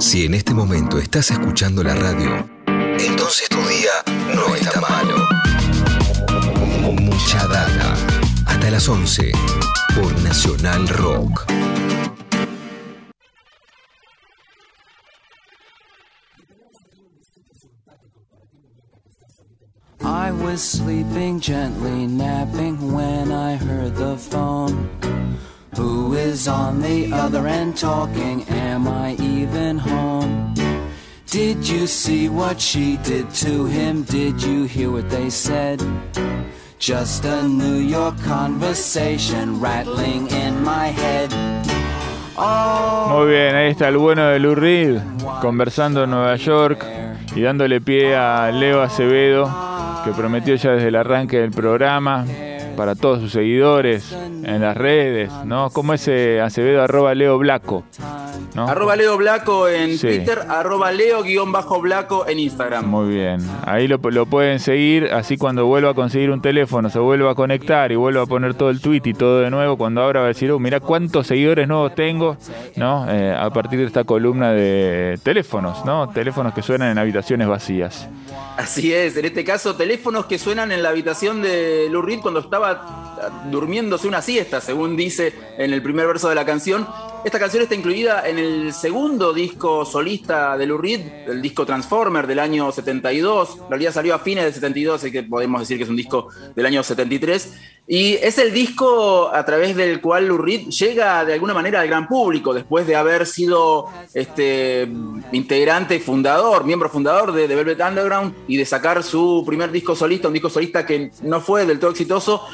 Si en este momento estás escuchando la radio, entonces tu día no está malo. Mucha data. Hasta las 11 por Nacional Rock. I was sleeping gently, napping when I heard the phone. Who is on the other end talking? Am I even home? Did you see what she did to him? Did you hear what they said? Just a New York conversation rattling in my head. Muy bien, ahí está el bueno de Lou Reed conversando en Nueva York y dándole pie a Leo Acevedo, que prometió ya desde el arranque del programa para todos sus seguidores en las redes, ¿no? Como ese Acevedo arroba Leo Blaco, ¿no? Arroba Leo Blaco en Sí. Twitter, arroba Leo guion bajo Blaco en Instagram. Muy bien, ahí lo, lo pueden seguir, así cuando vuelva a conseguir un teléfono, se vuelva a conectar y vuelva a poner todo el tweet y todo de nuevo, cuando abra va a decir, oh, mira cuántos seguidores nuevos tengo, ¿no? Eh, a partir de esta columna de teléfonos, ¿no? Teléfonos que suenan en habitaciones vacías. Así es, en este caso, teléfonos que suenan en la habitación de Lou Reed cuando estaba durmiéndose una siesta, según dice en el primer verso de la canción. Esta canción está incluida en el segundo disco solista de Lou Reed, el disco Transformer del año 72. En realidad salió a fines del 72, así que podemos decir que es un disco del año 73. Y es el disco a través del cual Lou Reed llega de alguna manera al gran público, después de haber sido este, integrante fundador, miembro fundador de The Velvet Underground y de sacar su primer disco solista, un disco solista que no fue del todo exitoso.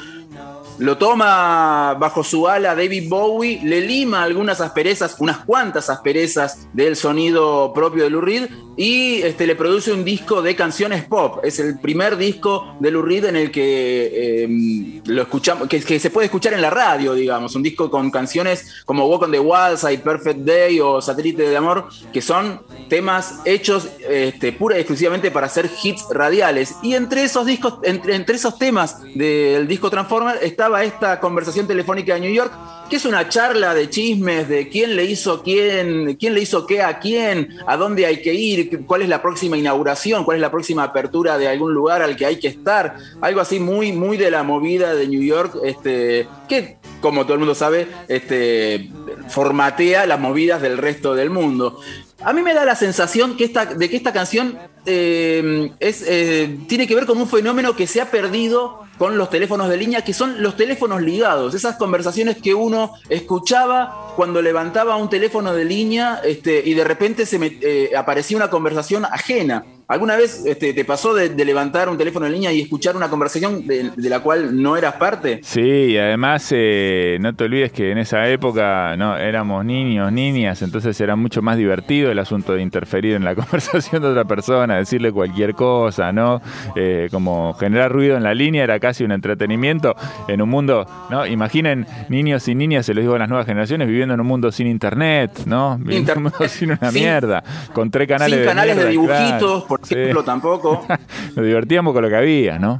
Lo toma bajo su ala David Bowie, le lima algunas asperezas, unas cuantas asperezas del sonido propio de Lou Reed y este, le produce un disco de canciones pop. Es el primer disco de Lou Reed en el que eh, lo escuchamos, que, se puede escuchar en la radio, digamos. Un disco con canciones como Walk on the Wild Side, Perfect Day o Satélite de Amor, que son temas hechos este, pura y exclusivamente para hacer hits radiales. Y entre esos discos, entre, entre esos temas del disco Transformer esta conversación telefónica de New York, que es una charla de chismes de quién le hizo quién, quién le hizo qué a quién, a dónde hay que ir, cuál es la próxima inauguración, cuál es la próxima apertura de algún lugar al que hay que estar. Algo así muy, muy de la movida de New York, este, que como todo el mundo sabe, este, formatea las movidas del resto del mundo. A mí me da la sensación que esta, de que esta canción eh, es, eh, tiene que ver con un fenómeno que se ha perdido con los teléfonos de línea, que son los teléfonos ligados, esas conversaciones que uno escuchaba cuando levantaba un teléfono de línea este, y de repente se me, eh, aparecía una conversación ajena. ¿Alguna vez este, te pasó de, de, levantar un teléfono de línea y escuchar una conversación de, de la cual no eras parte? Sí, y además eh, no te olvides que en esa época no éramos niños, niñas, entonces era mucho más divertido el asunto de interferir en la conversación de otra persona, decirle cualquier cosa, ¿no? Eh, como generar ruido en la línea era casi un entretenimiento en un mundo, ¿no? Imaginen niños y niñas, se los digo a las nuevas generaciones, viviendo en un mundo sin internet, ¿no? Inter en un mundo sin una sin- mierda, con tres canales Sin de canales de mierda, dibujitos, por Sí. ejemplo, tampoco. Nos divertíamos con lo que había, ¿no?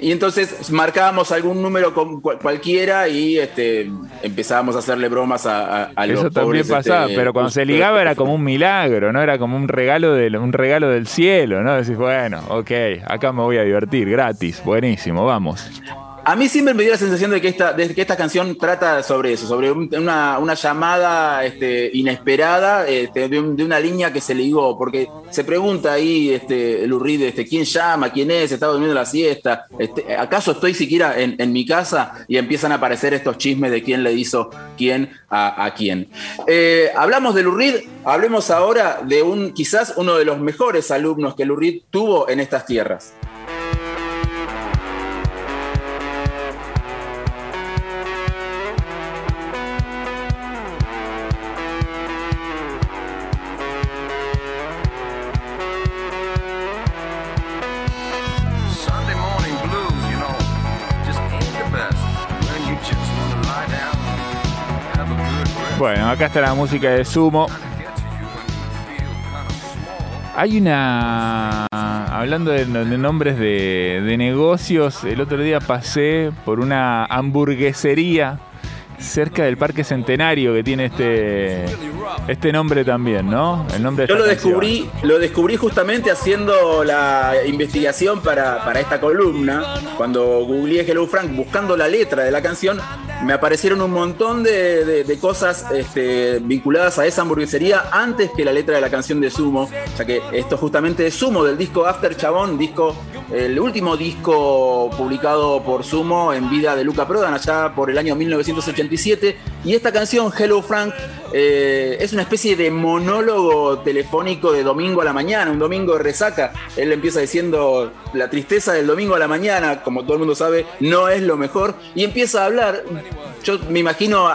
Y entonces marcábamos algún número con cual- cualquiera y este, empezábamos a hacerle bromas a, a- a los Eso también pobres, pasaba, este, pero cuando se ligaba era como un milagro, ¿no? Era como un regalo del, un regalo del cielo, ¿no? Decís, bueno, ok, acá me voy a divertir, gratis, buenísimo, vamos. A mí siempre me dio la sensación de que esta, que esta canción trata sobre eso, sobre un- una, una llamada este, inesperada este, de, un- de una línea que se ligó, porque se pregunta ahí este, este, quién llama, quién es, está durmiendo la siesta, ¿acaso estoy siquiera en, mi casa? Y empiezan a aparecer estos chismes de quién le hizo quién a, quién. Eh, hablamos de Lou Reed, hablemos ahora de un quizás uno de los mejores alumnos que Lou Reed tuvo en estas tierras. Acá está la música de Sumo. Hay una. Hablando de, de nombres de, de negocios, el otro día pasé por una hamburguesería cerca del Parque Centenario que tiene este, este nombre también, ¿no? El nombre de Yo lo canción. descubrí, lo descubrí justamente haciendo la investigación para, para esta columna. Cuando googleé Hello Frank buscando la letra de la canción, me aparecieron un montón de, de- cosas este, vinculadas a esa hamburguesería antes que la letra de la canción de Sumo. Ya que esto justamente es Sumo del disco After Chabón, disco, el último disco publicado por Sumo en vida de Luca Prodan allá por el año 1987. Y esta canción, Hello Frank, eh, es una especie de monólogo telefónico de domingo a la mañana, un domingo de resaca. Él empieza diciendo la tristeza del domingo a la mañana, como todo el mundo sabe, no es lo mejor. Y empieza a hablar. Yo me imagino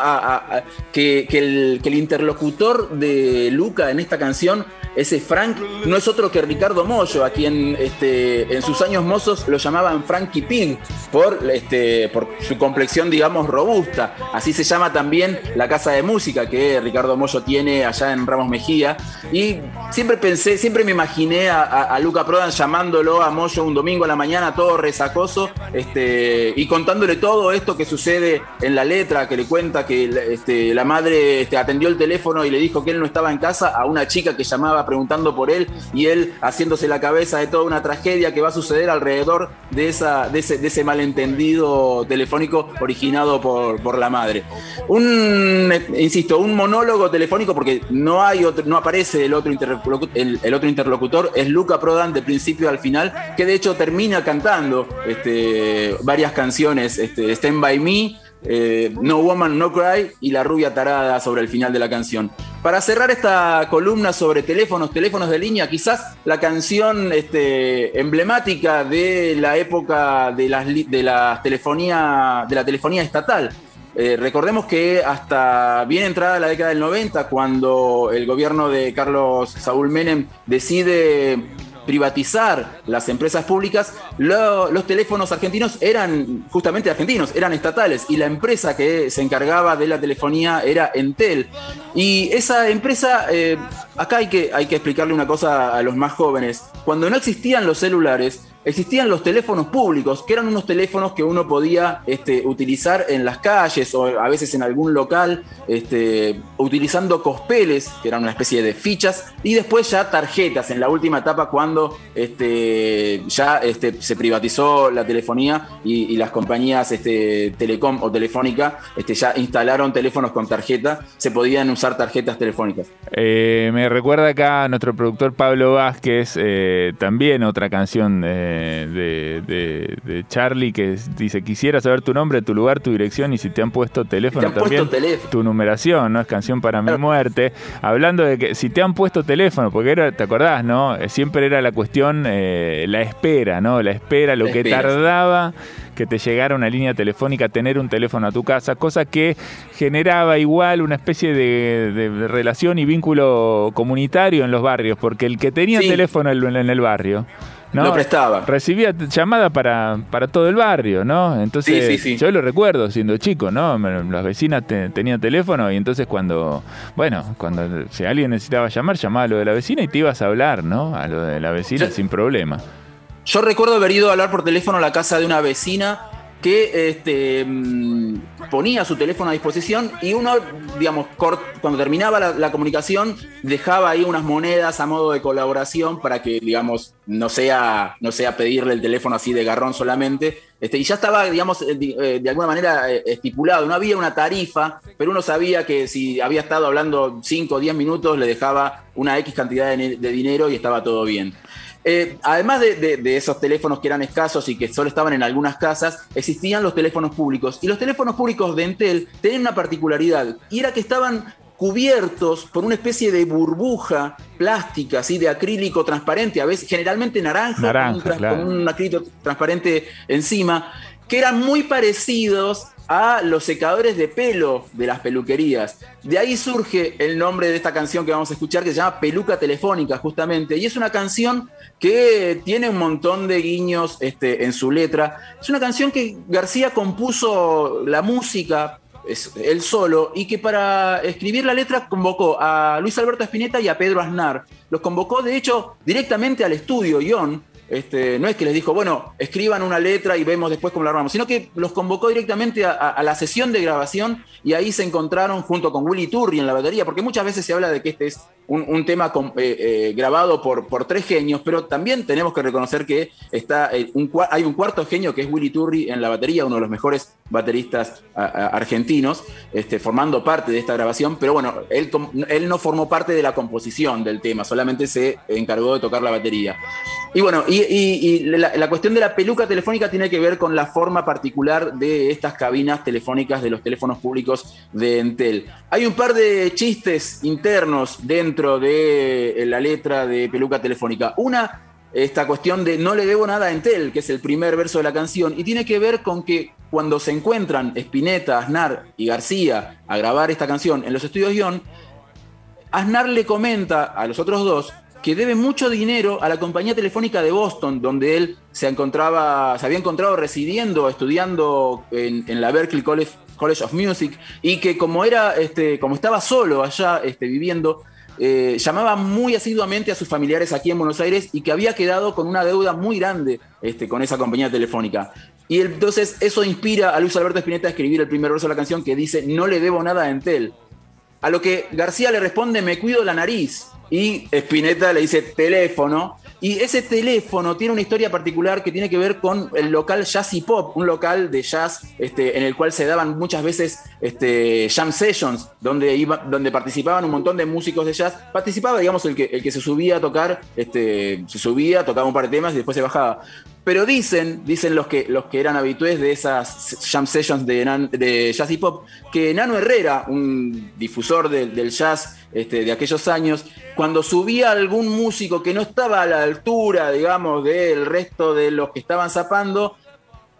que el interlocutor de Luca en esta canción, ese Frank, no es otro que Ricardo Mollo, a quien este, en sus años mozos lo llamaban Frankie Pig por, este, por su complexión, digamos, robusta. Así se llama también la casa de música que Ricardo Mollo tiene allá en Ramos Mejía. Y siempre pensé, siempre me imaginé a Luca Prodan llamándolo a Mollo un domingo a la mañana, todo resacoso, este, y contándole todo esto que sucede en la letra, que le cuenta que este, la madre este, atendió el teléfono y le dijo que él no estaba en casa a una chica que llamaba preguntando por él y él haciéndose la cabeza de toda una tragedia que va a suceder alrededor de, esa, de, ese, de ese malentendido telefónico originado por, por la madre. Un, eh, insisto, un monólogo telefónico porque no hay no aparece el otro, interlocu- el, el otro interlocutor, es Luca Prodan de principio al final, que de hecho termina cantando este, varias canciones, este, Stand By Me, eh, No Woman, No Cry y La Rubia Tarada sobre el final de la canción. Para cerrar esta columna sobre teléfonos, teléfonos de línea, quizás la canción este, emblemática de la época de, las, de, la telefonía, de la telefonía estatal. Eh, recordemos que hasta bien entrada la década del 90, cuando el gobierno de Carlos Saúl Menem decide privatizar las empresas públicas, lo- los teléfonos argentinos eran justamente argentinos, eran estatales, y la empresa que se encargaba de la telefonía era Entel. Y esa empresa, eh, acá hay que, hay que explicarle una cosa a los más jóvenes, cuando no existían los celulares, existían los teléfonos públicos, que eran unos teléfonos que uno podía este, utilizar en las calles o a veces en algún local, este, utilizando cospeles, que eran una especie de fichas, y después ya tarjetas en la última etapa cuando este, ya este, se privatizó la telefonía y, las compañías Telecom o Telefónica ya instalaron teléfonos con tarjeta, se podían usar tarjetas telefónicas. Eh, me recuerda acá a nuestro productor Pablo Vázquez, eh, también otra canción eh, de, de- de Charlie que dice, quisiera saber tu nombre, tu lugar, tu dirección y si te han puesto teléfono Te han también, puesto teléfono. tu numeración, ¿no? Es canción para mi muerte. Hablando de que si te han puesto teléfono, porque era, ¿te acordás, no? Eh, Siempre era la cuestión, eh, la espera, ¿no? La espera, lo La que espera, tardaba que te llegara una línea telefónica, tener un teléfono a tu casa, cosa que generaba igual una especie de, de relación y vínculo comunitario en los barrios, porque el que tenía Sí. teléfono en el barrio, ¿no? Lo prestaba. Recibía llamada para, para todo el barrio, ¿no? Entonces, Sí, sí, sí. yo lo recuerdo siendo chico, ¿no? Las vecinas te- tenían teléfono y entonces cuando, bueno, cuando si alguien necesitaba llamar, llamaba a lo de la vecina y te ibas a hablar, ¿no? A lo de la vecina Yo- sin problema. Yo recuerdo haber ido a hablar por teléfono a la casa de una vecina que este, mm, ponía su teléfono a disposición y uno, digamos, cuando terminaba la, comunicación, dejaba ahí unas monedas a modo de colaboración para que, digamos, no sea, no sea pedirle el teléfono así de garrón solamente. Este, y ya estaba, digamos, eh, eh, de alguna manera eh, estipulado, no había una tarifa, pero uno sabía que si había estado hablando 5 o 10 minutos, le dejaba una X cantidad de dinero y estaba todo bien. Eh, además de, de- de esos teléfonos que eran escasos y que solo estaban en algunas casas, existían los teléfonos públicos. Y los teléfonos públicos de Entel tenían una particularidad, y era que estaban cubiertos por una especie de burbuja plástica, así de acrílico transparente, a veces generalmente naranja, Naranja, con, un, claro. con un acrílico transparente encima, que eran muy parecidos a los secadores de pelo de las peluquerías. De ahí surge el nombre de esta canción que vamos a escuchar, que se llama Peluca Telefónica, justamente. Y es una canción que tiene un montón de guiños este, en su letra. Es una canción que García compuso la música es él solo, y que para escribir la letra convocó a Luis Alberto Spinetta y a Pedro Aznar. Los convocó, de hecho, directamente al estudio Ion, este, no es que les dijo, bueno, escriban una letra y vemos después cómo la armamos, sino que los convocó directamente a, a- la sesión de grabación y ahí se encontraron junto con Willy Turri en la batería, porque muchas veces se habla de que este es un, un tema eh, eh, grabado por, por tres genios, pero también tenemos que reconocer que está, eh, hay un cuarto genio que es Willy Turri en la batería, uno de los mejores bateristas argentinos, este, formando parte de esta grabación, pero bueno, él, él no formó parte de la composición del tema, solamente se encargó de tocar la batería. Y bueno, y la, la cuestión de la peluca telefónica tiene que ver con la forma particular de estas cabinas telefónicas de los teléfonos públicos de Entel. Hay un par de chistes internos dentro de la letra de peluca telefónica. Una, esta cuestión de no le debo nada a Entel, que es el primer verso de la canción, y tiene que ver con que cuando se encuentran Spinetta, Aznar y García a grabar esta canción en los estudios Guión, Aznar le comenta a los otros dos que debe mucho dinero a la compañía telefónica de Boston, donde él se encontraba, se había encontrado residiendo, estudiando en, la Berklee College, College of Music, y que como era, este, como estaba solo allá este, viviendo, eh, llamaba muy asiduamente a sus familiares aquí en Buenos Aires y que había quedado con una deuda muy grande este, con esa compañía telefónica. Y entonces eso inspira a Luis Alberto Spinetta a escribir el primer verso de la canción que dice, no le debo nada a Entel. A lo que García le responde, me cuido la nariz. Y Spinetta le dice teléfono. Y ese teléfono tiene una historia particular que tiene que ver con el local Jazz y Pop, un local de jazz este, en el cual se daban muchas veces este, jam sessions, donde, iba, donde participaban un montón de músicos de jazz. Participaba, digamos, el que, el que se subía a tocar, este, se subía, tocaba un par de temas y después se bajaba. Pero dicen, dicen los que, los que eran habitués de esas jam sessions de, de jazz y pop, que Nano Herrera, un difusor del- jazz este, de aquellos años, cuando subía algún músico que no estaba a la altura, digamos, del resto de los que estaban zapando,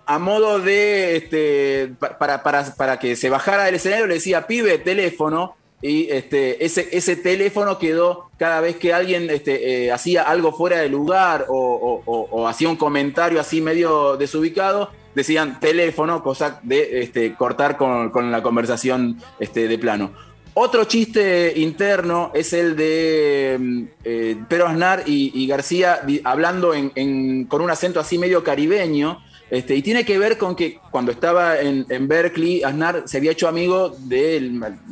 a modo de, este, pa- para, para, para que se bajara del escenario, le decía, pibe, teléfono, y este, ese, ese teléfono quedó cada vez que alguien este, eh, hacía algo fuera de lugar o, hacía un comentario así medio desubicado, decían teléfono, cosa de este, cortar con, la conversación este, de plano. Otro chiste interno es el de mm, eh, Pedro Aznar y, y García hablando en- en- con un acento así medio caribeño. Este, y tiene que ver con que cuando estaba en, Berkeley, Aznar se había hecho amigo de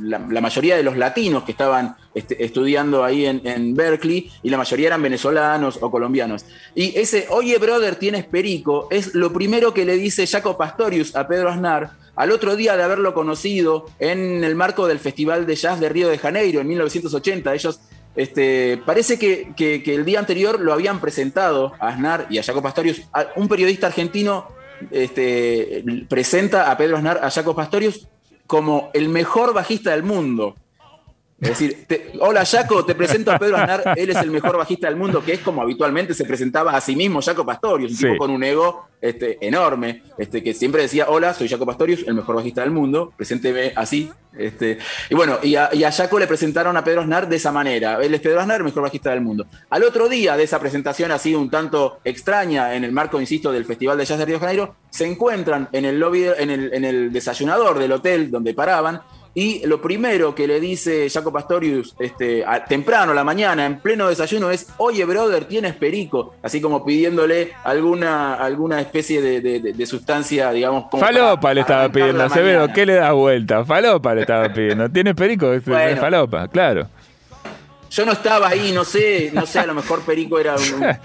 la, la mayoría de los latinos que estaban este, estudiando ahí en, en Berkeley, y la mayoría eran venezolanos o colombianos. Y ese, oye, brother, tienes perico, es lo primero que le dice Jaco Pastorius a Pedro Aznar al otro día de haberlo conocido en el marco del Festival de Jazz de Río de Janeiro en 1980. Ellos este, parece que, el día anterior lo habían presentado a Aznar y a Jaco Pastorius. A- Un periodista argentino este, presenta a Pedro Aznar, a Jaco Pastorius, como el mejor bajista del mundo. Es decir, te- hola Jaco, te presento a Pedro Aznar, él es el mejor bajista del mundo, que es como habitualmente se presentaba a sí mismo Jaco Pastorius, un Sí. tipo con un ego este, enorme, este, que siempre decía, hola, soy Jaco Pastorius, el mejor bajista del mundo, presénteme así. Este, y bueno, y a, y a Jaco le presentaron a Pedro Aznar de esa manera, él es Pedro Aznar, el mejor bajista del mundo. Al otro día de esa presentación así un tanto extraña en el marco, insisto, del Festival de Jazz de Río de Janeiro, se encuentran en el lobby, en el, en el desayunador del hotel donde paraban, y lo primero que le dice Jaco Pastorius este, a- temprano a la mañana, en pleno desayuno, es: Oye, brother, tienes perico. Así como pidiéndole alguna, alguna especie de, de- de- de sustancia, digamos. como Falopa para le estaba pidiendo, Acevedo. ¿qué le das vuelta? Falopa le estaba pidiendo. ¿Tiene perico? Bueno. falopa, claro. Yo no estaba ahí, no sé, no sé, a lo mejor perico era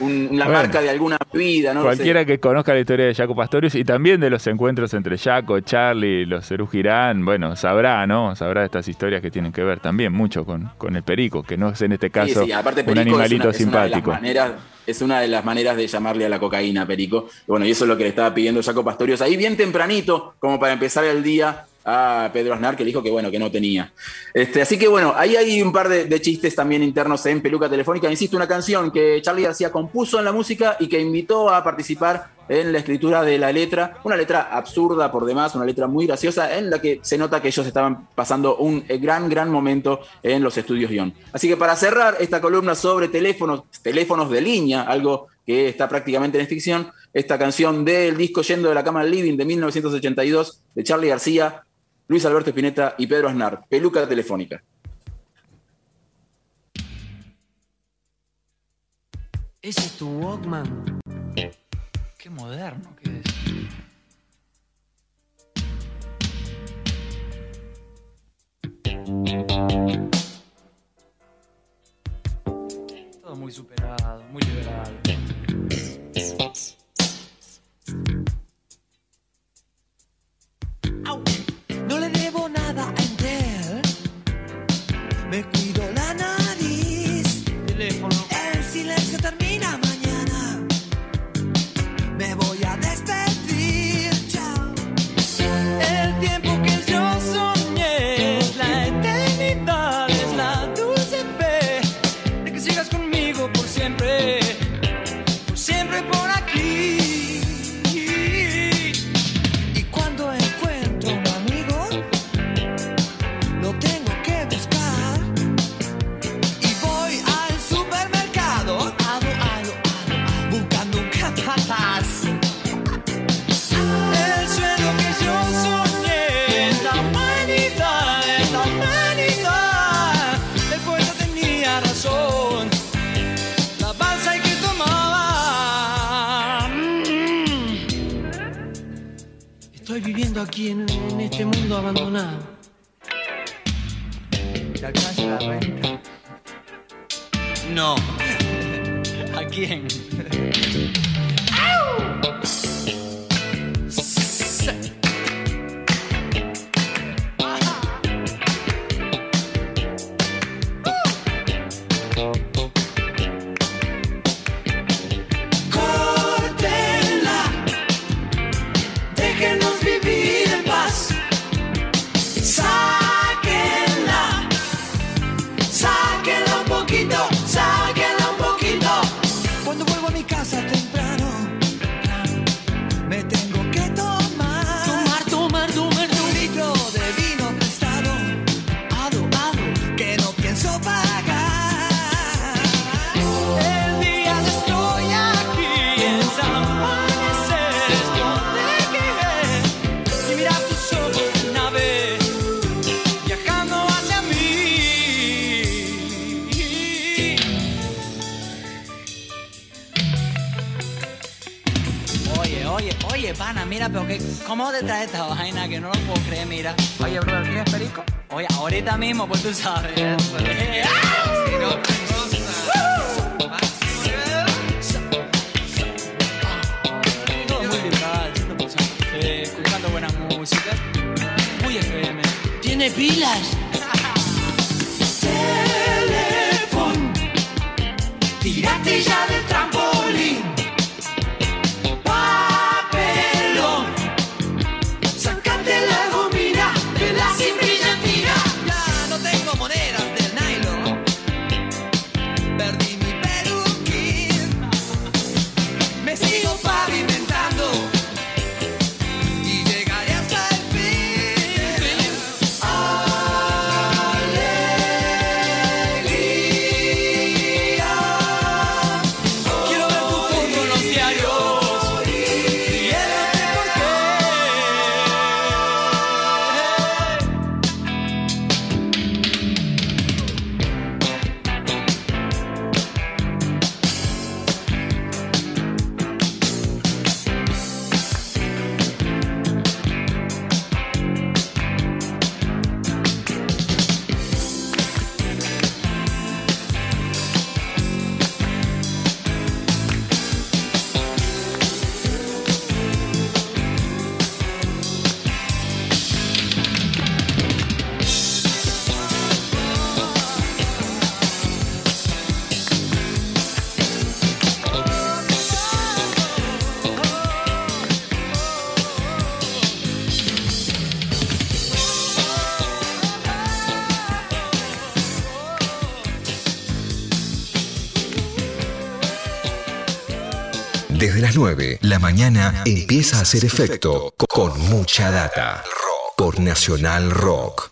un- Bueno. marca de alguna bebida, no sé. Cualquiera que conozca la historia de Jaco Pastorius y también de los encuentros entre Jaco, Charlie, los Cerú Girán, bueno, sabrá, ¿no? Sabrá estas historias que tienen que ver también mucho con, con el perico, que no es en este caso sí, aparte un animalito es una, es una de las simpático. maneras, es una de las maneras de llamarle a la cocaína, Perico. Bueno, y eso es lo que le estaba pidiendo Jaco Pastorius ahí bien tempranito, como para empezar el día a Pedro Aznar, que dijo que bueno, que no tenía. Este, así que bueno, ahí hay un par de, chistes también internos en Peluca Telefónica. Insisto, una canción que Charlie García compuso en la música y que invitó a participar en la escritura de la letra. Una letra absurda por demás, una letra muy graciosa, en la que se nota que ellos estaban pasando un eh, gran, gran momento en los estudios Guión. Así que para cerrar esta columna sobre teléfonos, teléfonos de línea, algo que está prácticamente en extinción, esta canción del disco Yendo de la Cama al Living de 1982 de Charlie García, Luis Alberto Espineta y Pedro Aznar, peluca telefónica. Ese es tu Walkman. Qué moderno que es. Todo muy superado. busca aquí en, este mundo abandonado. La casa la renta. No. ¿A quién? ¿Cómo te traes esta vaina? Que no lo puedo creer, mira. Oye, brother, ¿tienes perico? Oye, ahorita mismo, pues tú sabes. Todo muy vital, eh, escuchando buena música. Muy FM. Tiene pilas. la mañana empieza a hacer efecto con mucha data. Por Nacional Rock.